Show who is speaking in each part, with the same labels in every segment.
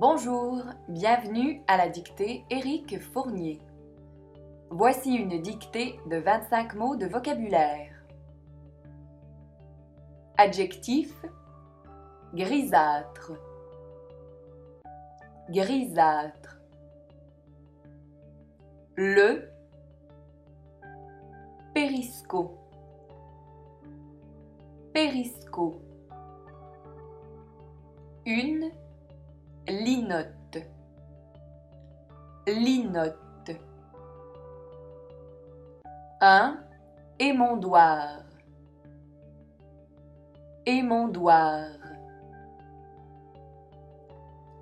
Speaker 1: Bonjour, bienvenue à la dictée Éric Fournier. Voici une dictée de 25 mots de vocabulaire. Adjectif grisâtre. Grisâtre. Le périsco. Périsco. Une linotte. Linotte. Un émondoir. Émondoir.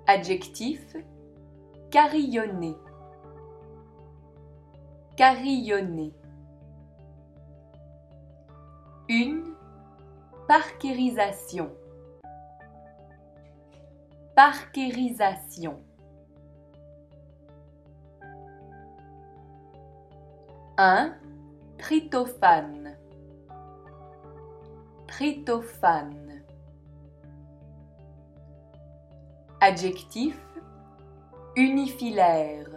Speaker 1: Adjectif carillonné. Carillonné. Une parquérisation. Parquérisation. Un tryptophane. Tryptophane. Adjectif unifilaire.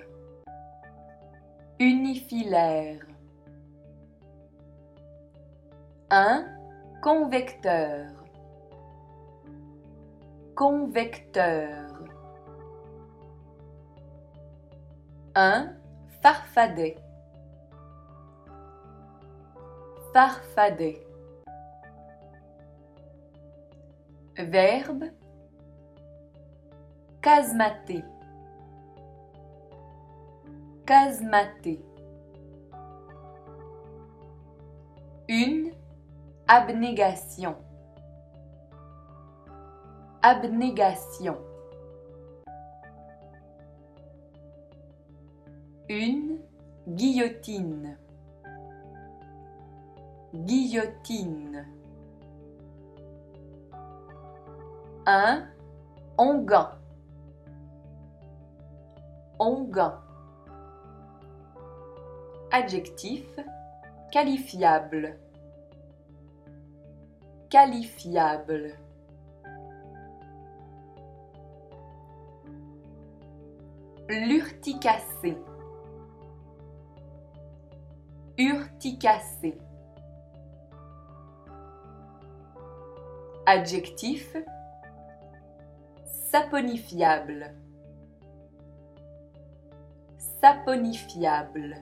Speaker 1: Unifilaire. Un convecteur. Convecteur. Un farfadet. Farfadet. Verbe casmater. Casmater. Une abnégation. Abnégation. Une guillotine. Guillotine. Un onguent. Onguent. Adjectif qualifiable. Qualifiable. L'urticacé. Urticacé. Adjectif saponifiable. Saponifiable.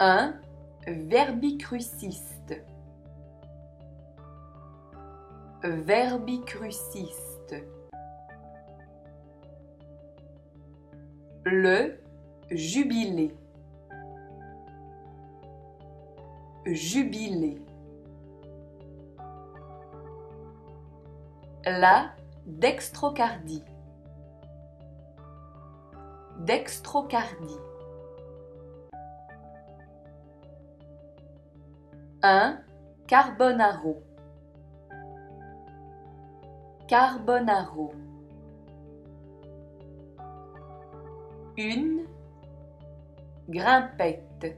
Speaker 1: Un verbicruciste. Verbicruciste. Le jubilé. Jubilé. La dextrocardie. Dextrocardie. Un carbonaro. Carbonaro. Une grimpette.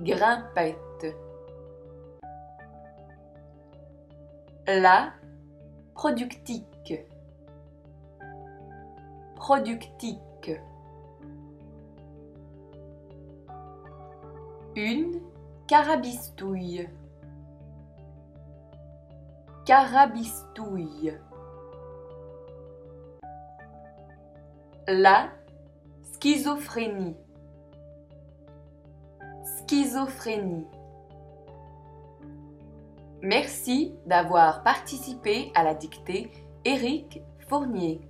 Speaker 1: Grimpette. La productique. Productique. Une carabistouille. Carabistouille. La schizophrénie. Schizophrénie. Merci d'avoir participé à la dictée Éric Fournier.